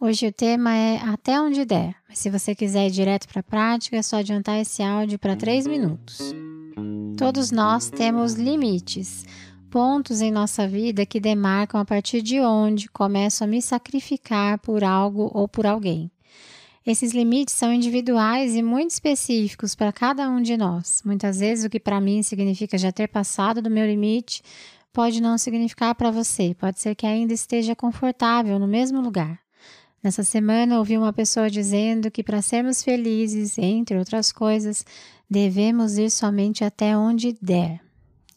Hoje o tema é Até onde der, mas se você quiser ir direto para a prática, é só adiantar esse áudio para 3 minutos. Todos nós temos limites, pontos em nossa vida que demarcam a partir de onde começo a me sacrificar por algo ou por alguém. Esses limites são individuais e muito específicos para cada um de nós. Muitas vezes o que para mim significa já ter passado do meu limite pode não significar para você, pode ser que ainda esteja confortável no mesmo lugar. Nessa semana ouvi uma pessoa dizendo que para sermos felizes, entre outras coisas, devemos ir somente até onde der.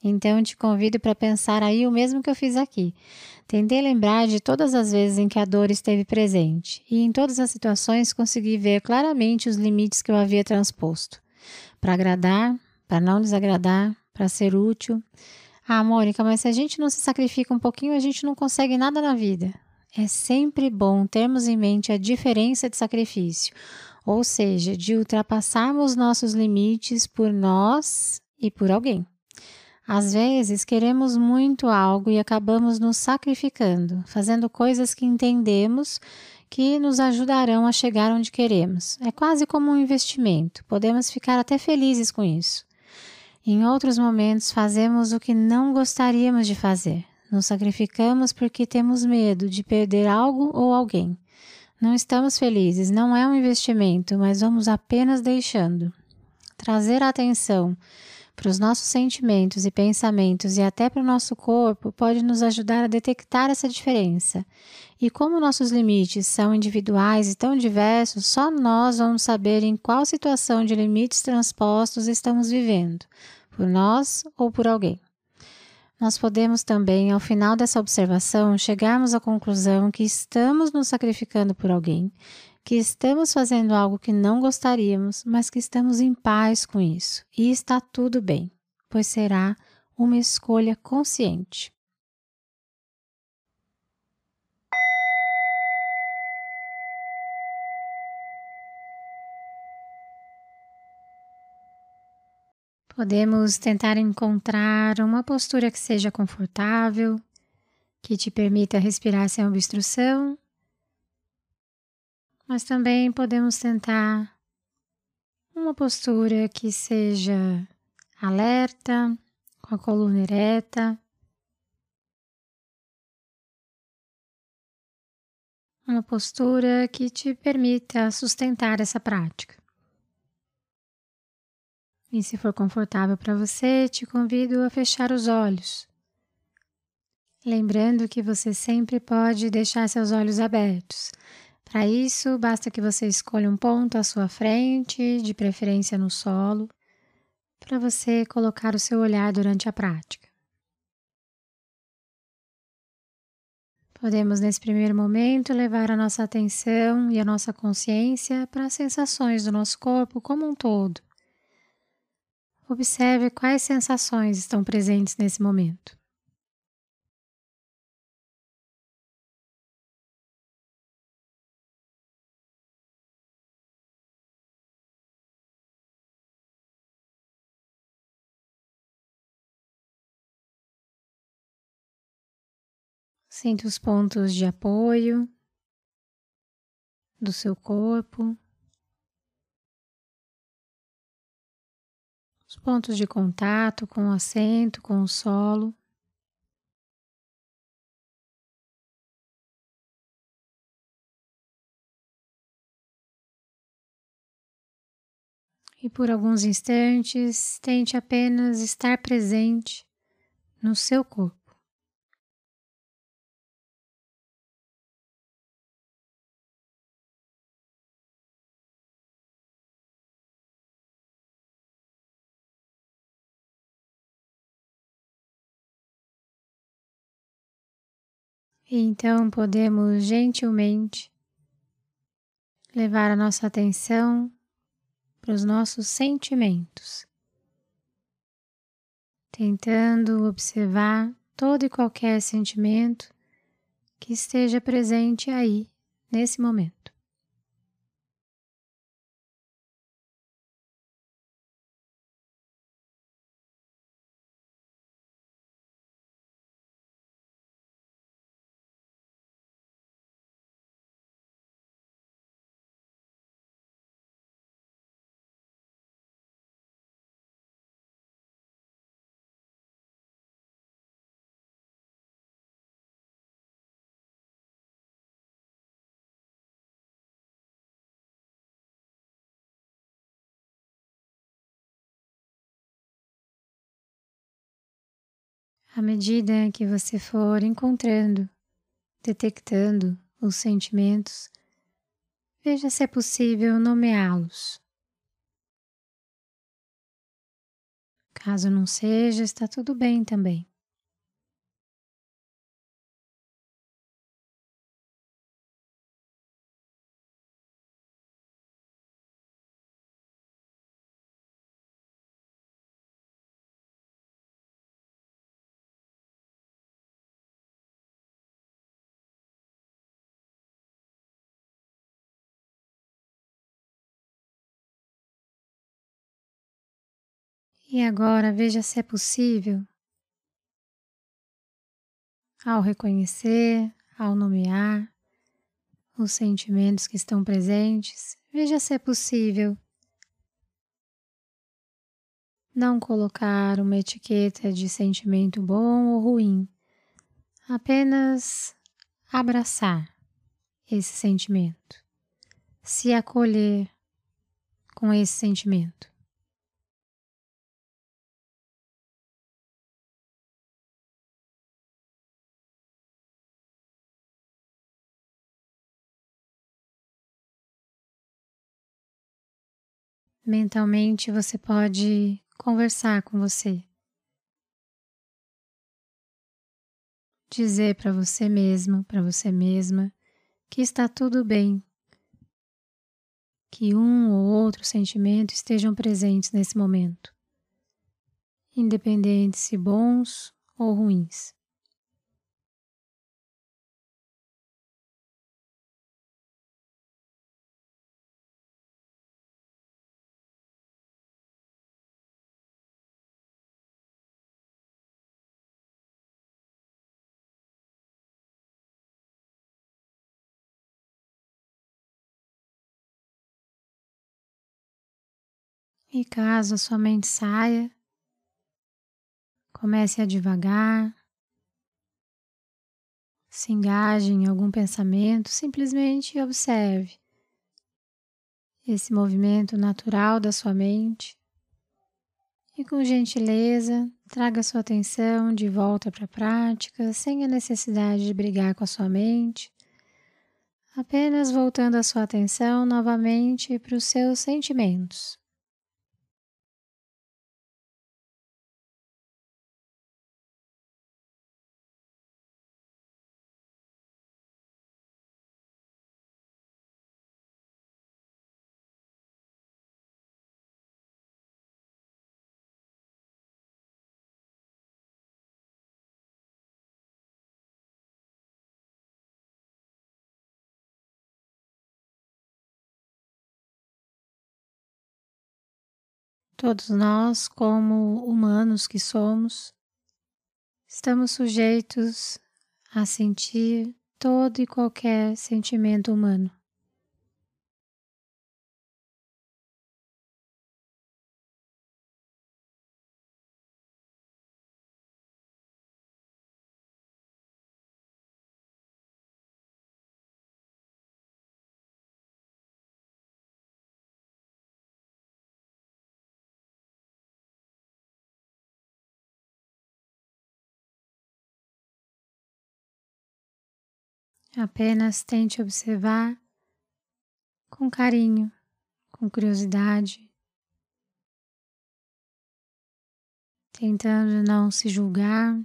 Então te convido para pensar aí o mesmo que eu fiz aqui. Tentei lembrar de todas as vezes em que a dor esteve presente e em todas as situações consegui ver claramente os limites que eu havia transposto. Para agradar, para não desagradar, para ser útil. Ah, Mônica, mas se a gente não se sacrifica um pouquinho, a gente não consegue nada na vida. É sempre bom termos em mente a diferença de sacrifício, ou seja, de ultrapassarmos nossos limites por nós e por alguém. Às vezes queremos muito algo e acabamos nos sacrificando, fazendo coisas que entendemos que nos ajudarão a chegar onde queremos. É quase como um investimento, podemos ficar até felizes com isso. Em outros momentos, fazemos o que não gostaríamos de fazer. Nos sacrificamos porque temos medo de perder algo ou alguém. Não estamos felizes, não é um investimento, mas vamos apenas deixando. Trazer atenção para os nossos sentimentos e pensamentos e até para o nosso corpo pode nos ajudar a detectar essa diferença. E como nossos limites são individuais e tão diversos, só nós vamos saber em qual situação de limites transpostos estamos vivendo por nós ou por alguém. Nós podemos também, ao final dessa observação, chegarmos à conclusão que estamos nos sacrificando por alguém, que estamos fazendo algo que não gostaríamos, mas que estamos em paz com isso. E está tudo bem, pois será uma escolha consciente. Podemos tentar encontrar uma postura que seja confortável, que te permita respirar sem obstrução, mas também podemos tentar uma postura que seja alerta, com a coluna ereta. Uma postura que te permita sustentar essa prática. E se for confortável para você, te convido a fechar os olhos. Lembrando que você sempre pode deixar seus olhos abertos. Para isso, basta que você escolha um ponto à sua frente, de preferência no solo, para você colocar o seu olhar durante a prática. Podemos, nesse primeiro momento, levar a nossa atenção e a nossa consciência para as sensações do nosso corpo como um todo Observe quais sensações estão presentes nesse momento. Sinta os pontos de apoio do seu corpo. Pontos de contato com o assento, com o solo. E por alguns instantes, tente apenas estar presente no seu corpo. Então podemos gentilmente levar a nossa atenção para os nossos sentimentos, tentando observar todo e qualquer sentimento que esteja presente aí nesse momento. À medida que você for encontrando, detectando os sentimentos, veja se é possível nomeá-los. Caso não seja, está tudo bem também. E agora veja se é possível, ao reconhecer, ao nomear os sentimentos que estão presentes, veja se é possível não colocar uma etiqueta de sentimento bom ou ruim, apenas abraçar esse sentimento, se acolher com esse sentimento. Mentalmente você pode conversar com você. Dizer para você mesmo, para você mesma, que está tudo bem, que um ou outro sentimento estejam presentes nesse momento, independente se bons ou ruins. E caso a sua mente saia, comece a devagar, se engaje em algum pensamento, simplesmente observe esse movimento natural da sua mente e, com gentileza, traga sua atenção de volta para a prática, sem a necessidade de brigar com a sua mente, apenas voltando a sua atenção novamente para os seus sentimentos. Todos nós, como humanos que somos, estamos sujeitos a sentir todo e qualquer sentimento humano. Apenas tente observar com carinho, com curiosidade, tentando não se julgar,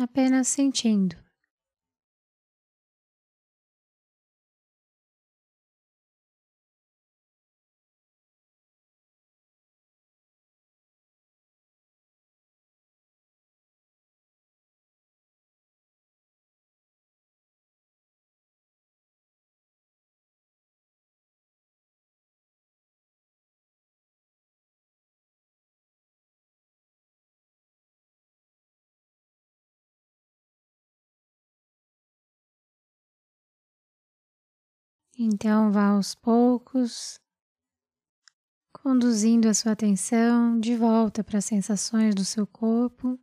apenas sentindo. Então vá aos poucos, conduzindo a sua atenção de volta para as sensações do seu corpo.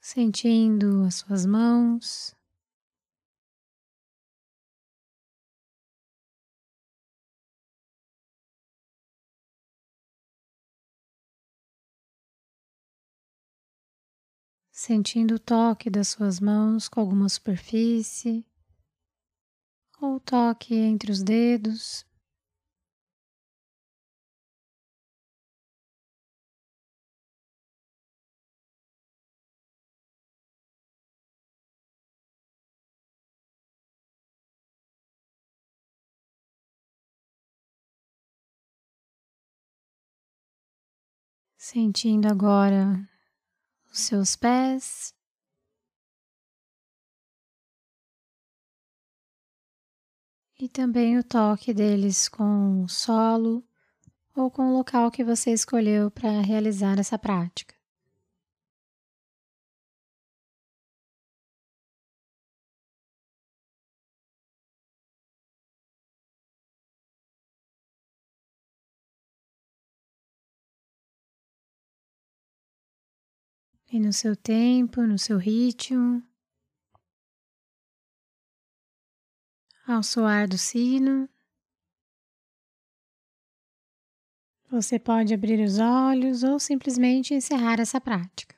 Sentindo as suas mãos, sentindo o toque das suas mãos com alguma superfície, ou toque entre os dedos. Sentindo agora os seus pés. E também o toque deles com o solo ou com o local que você escolheu para realizar essa prática. E no seu tempo, no seu ritmo, ao soar do sino, você pode abrir os olhos ou simplesmente encerrar essa prática.